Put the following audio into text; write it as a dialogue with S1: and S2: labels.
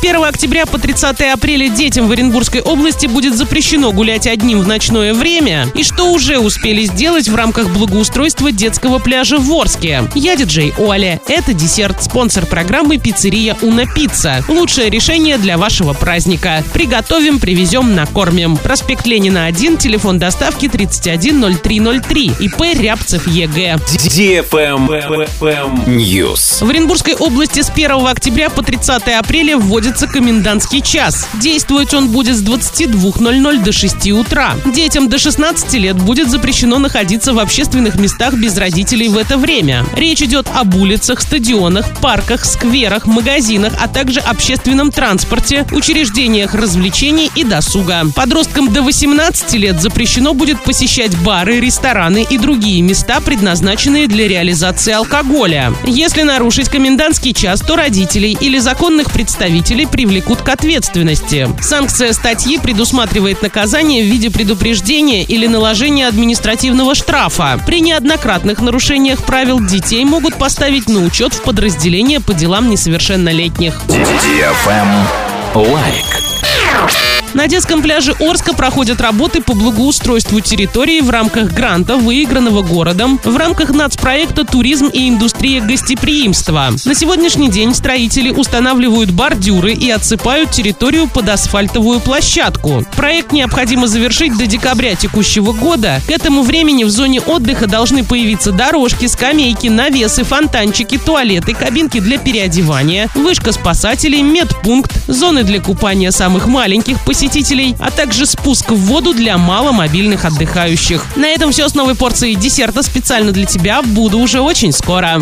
S1: 1 октября по 30 апреля детям в Оренбургской области будет запрещено гулять одним в ночное время. И что уже успели сделать в рамках благоустройства детского пляжа в Орске? Я диджей Оля. Это десерт, спонсор программы «Пиццерия Уна Пицца». Лучшее решение для вашего праздника. Приготовим, привезем, накормим. Проспект Ленина 1, телефон доставки 310303. ИП Рябцев Е.Г..
S2: News.
S1: В Оренбургской области с 1 октября по 30 апреля вводится комендантский час. Действовать он будет с 22.00 до 6 утра. Детям до 16 лет будет запрещено находиться в общественных местах без родителей в это время. Речь идет об улицах, стадионах, парках, скверах, магазинах, а также общественном транспорте, учреждениях развлечений и досуга. Подросткам до 18 лет запрещено будет посещать бары, рестораны и другие места, предназначенные для реализации алкоголя. Если нарушить комендантский час, то родителей или законных представителей привлекут к ответственности. Санкция статьи предусматривает наказание в виде предупреждения или наложения административного штрафа. При неоднократных нарушениях правил детей могут поставить на учет в подразделение по делам несовершеннолетних.
S2: Лайк.
S1: На детском пляже Орска проходят работы по благоустройству территории в рамках гранта, выигранного городом, в рамках нацпроекта «Туризм и индустрия гостеприимства». На сегодняшний день строители устанавливают бордюры и отсыпают территорию под асфальтовую площадку. Проект необходимо завершить до декабря текущего года. К этому времени в зоне отдыха должны появиться дорожки, скамейки, навесы, фонтанчики, туалеты, кабинки для переодевания, вышка спасателей, медпункт, зоны для купания самых маленьких посетителей, посетителей, а также спуск в воду для маломобильных отдыхающих. На этом все с новой порцией десерта специально для тебя. Буду уже очень скоро.